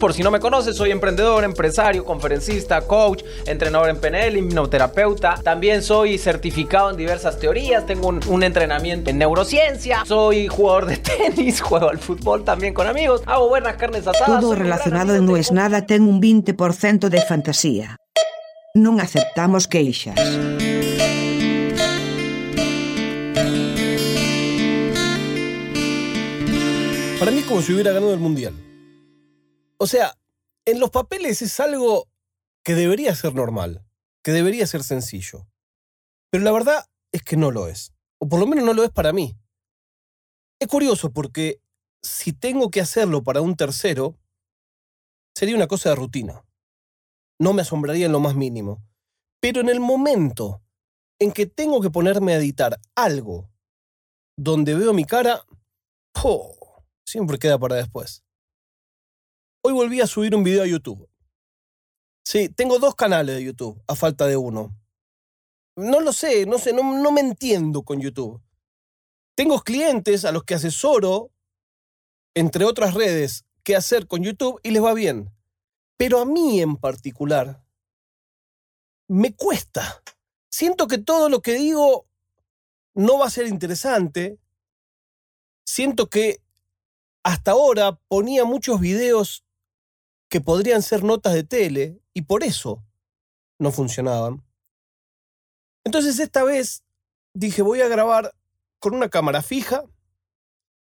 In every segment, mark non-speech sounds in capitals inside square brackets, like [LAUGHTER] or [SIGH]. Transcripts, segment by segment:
Por si no me conoces, soy emprendedor, empresario, conferencista, coach, entrenador en PNL, hipnoterapeuta. También soy certificado en diversas teorías, tengo un, entrenamiento en neurociencia, soy jugador de [LAUGHS] tenis, juego al fútbol también con amigos, hago buenas carnes asadas. Todo relacionado en No es Nada ten un 20% de fantasía. No aceptamos queixas. Para mí es como si hubiera ganado el Mundial. O sea, en los papeles es algo que debería ser normal, que debería ser sencillo. Pero la verdad es que no lo es. O por lo menos no lo es para mí. Es curioso porque si tengo que hacerlo para un tercero, sería una cosa de rutina. No me asombraría en lo más mínimo. Pero en el momento en que tengo que ponerme a editar algo donde veo mi cara, ¡oh! siempre queda para después. Hoy volví a subir un video a YouTube. Sí, tengo dos canales de YouTube, a falta de uno. No lo sé, no sé, no, me entiendo con YouTube. Tengo clientes a los que asesoro, entre otras redes, qué hacer con YouTube y les va bien. Pero a mí en particular, me cuesta. Siento que todo lo que digo no va a ser interesante. Siento que hasta ahora ponía muchos videos que podrían ser notas de tele y por eso no funcionaban. Entonces esta vez dije voy a grabar con una cámara fija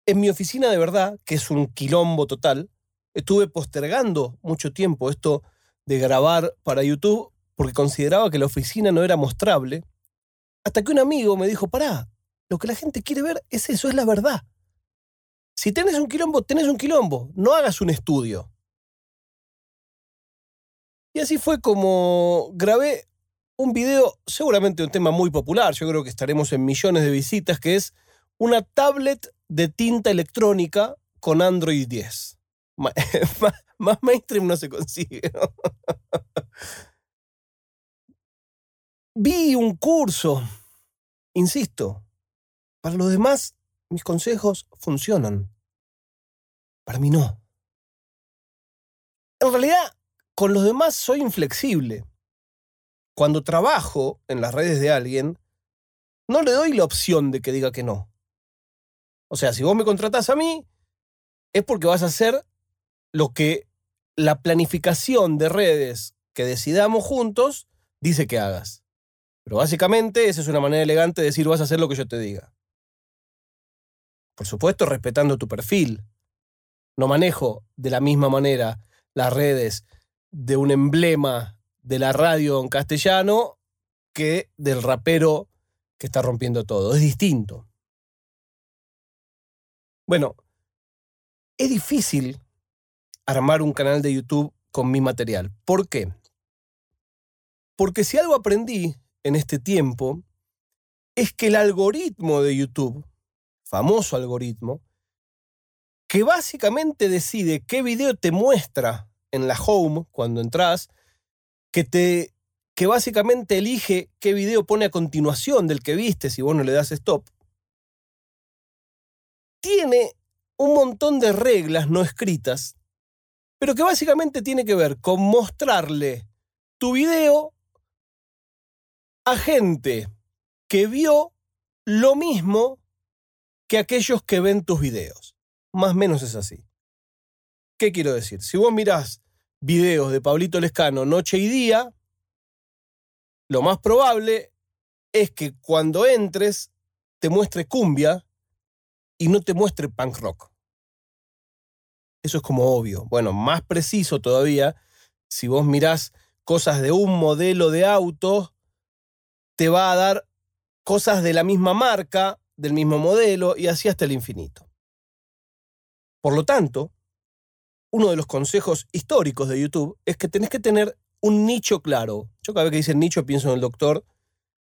en mi oficina de verdad, que es un quilombo total. Estuve postergando mucho tiempo esto de grabar para YouTube porque consideraba que la oficina no era mostrable, hasta que un amigo me dijo, pará, lo que la gente quiere ver es eso, es la verdad. Si tenés un quilombo, tenés un quilombo, no hagas un estudio. Y así fue como grabé un video, seguramente un tema muy popular, yo creo que estaremos en millones de visitas, que es una tablet de tinta electrónica con Android 10. [LAUGHS] Más, mainstream no se consigue. Vi un curso, insisto, para los demás mis consejos funcionan, para mí no. En realidad, con los demás soy inflexible. Cuando trabajo en las redes de alguien, no le doy la opción de que diga que no. O sea, si vos me contratás a mí, es porque vas a hacer lo que la planificación de redes que decidamos juntos dice que hagas. Pero básicamente esa es una manera elegante de decir vas a hacer lo que yo te diga. Por supuesto, respetando tu perfil. No manejo de la misma manera las redes de un emblema de la radio en castellano que del rapero que está rompiendo todo. Es distinto. Bueno, es difícil armar un canal de YouTube con mi material. ¿Por qué? Porque si algo aprendí en este tiempo es que el algoritmo de YouTube, famoso algoritmo, que básicamente decide qué video te muestra en la home cuando entras, que te que básicamente elige qué video pone a continuación del que viste si vos no le das stop. Tiene un montón de reglas no escritas, pero que básicamente tiene que ver con mostrarle tu video a gente que vio lo mismo que aquellos que ven tus videos. Más o menos es así. ¿Qué quiero decir? Si vos mirás videos de Pablito Lescano noche y día, lo más probable es que cuando entres te muestre cumbia y no te muestre punk rock. Eso es como obvio. Bueno, más preciso todavía, si vos mirás cosas de un modelo de auto, te va a dar cosas de la misma marca, del mismo modelo y así hasta el infinito. Por lo tanto, uno de los consejos históricos de YouTube es que tenés que tener un nicho claro. Yo cada vez que dicen nicho pienso en el doctor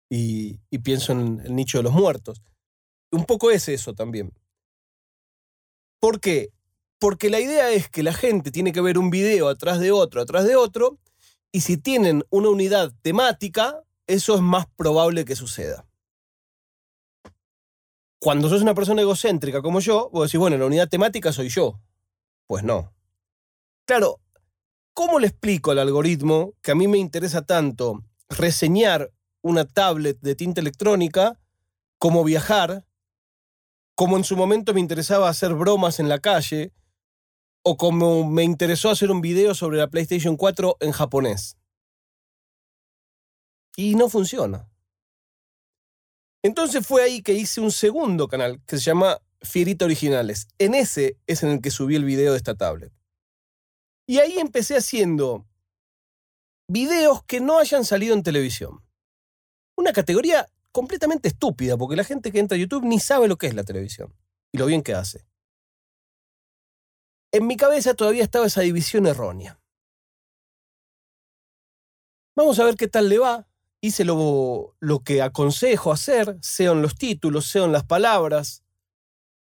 y, pienso en el nicho de los muertos. Un poco es eso también. ¿Por qué? Porque la idea es que la gente tiene que ver un video atrás de otro, atrás de otro, y si tienen una unidad temática, eso es más probable que suceda. Cuando sos una persona egocéntrica como yo, vos decís, bueno, la unidad temática soy yo. Pues no. Claro, ¿cómo le explico al algoritmo que a mí me interesa tanto reseñar una tablet de tinta electrónica como viajar, como en su momento me interesaba hacer bromas en la calle, o como me interesó hacer un video sobre la PlayStation 4 en japonés? Y no funciona. Entonces fue ahí que hice un segundo canal que se llama Fierita Originales. En ese es en el que subí el video de esta tablet. Y ahí empecé haciendo videos que no hayan salido en televisión. Una categoría completamente estúpida, porque la gente que entra a YouTube ni sabe lo que es la televisión y lo bien que hace. En mi cabeza todavía estaba esa división errónea. Vamos a ver qué tal le va hice lo, lo que aconsejo hacer, sean los títulos, sean las palabras,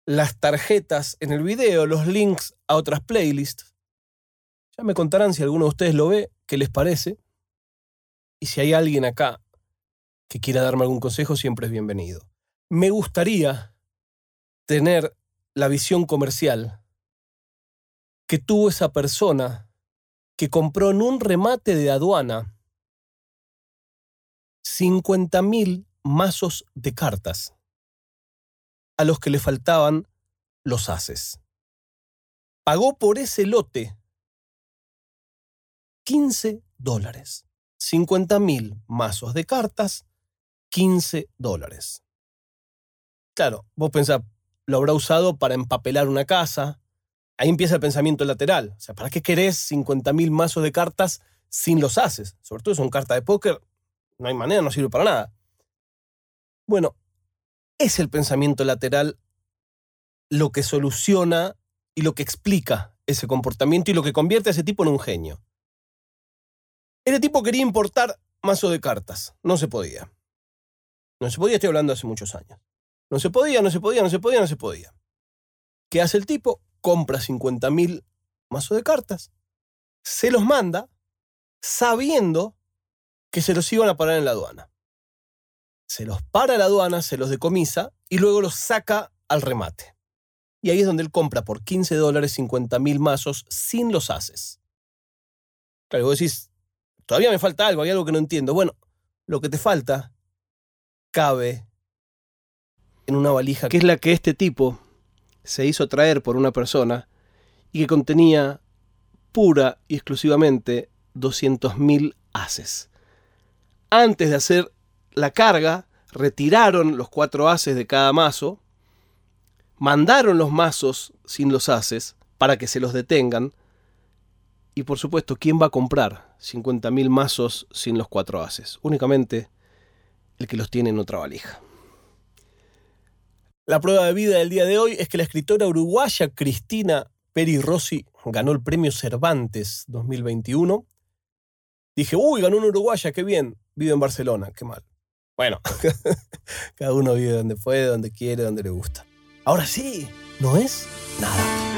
las tarjetas en el video, los links a otras playlists. Ya me contarán si alguno de ustedes lo ve, qué les parece. Y si hay alguien acá que quiera darme algún consejo, siempre es bienvenido. Me gustaría tener la visión comercial que tuvo esa persona que compró en un remate de aduana 50.000 mazos de cartas a los que le faltaban los haces. Pagó por ese lote 15 dólares. 50.000 mazos de cartas, 15 dólares. Claro, vos pensás, lo habrá usado para empapelar una casa. Ahí empieza el pensamiento lateral. O sea, ¿para qué querés 50.000 mazos de cartas sin los haces? Sobre todo son cartas de póker, no hay manera, no sirve para nada. Bueno, es el pensamiento lateral lo que soluciona y lo que explica ese comportamiento y lo que convierte a ese tipo en un genio. Ese tipo quería importar mazo de cartas. No se podía. No se podía, estoy hablando hace muchos años. No se podía, no se podía, no se podía, no se podía. ¿Qué hace el tipo? Compra 50.000 mazos de cartas, se los manda sabiendo que se los iban a parar en la aduana. Se los para la aduana, se los decomisa y luego los saca al remate. Y ahí es donde él compra por 15 dólares 50 mil mazos sin los haces. Claro, vos decís, todavía me falta algo, hay algo que no entiendo. Bueno, lo que te falta cabe en una valija que es la que este tipo se hizo traer por una persona y que contenía pura y exclusivamente 200.000 haces antes de hacer la carga, retiraron los cuatro haces de cada mazo, mandaron los mazos sin los haces para que se los detengan. Y por supuesto, ¿quién va a comprar 50.000 mazos sin los cuatro haces? Únicamente el que los tiene en otra valija. La prueba de vida del día de hoy es que la escritora uruguaya Cristina Peri Rossi ganó el premio Cervantes 2021. Dije, uy, ganó una uruguaya, qué bien vive en Barcelona, qué mal. Bueno, [LAUGHS] cada uno vive donde puede, donde quiere, donde le gusta. Ahora sí, no es nada.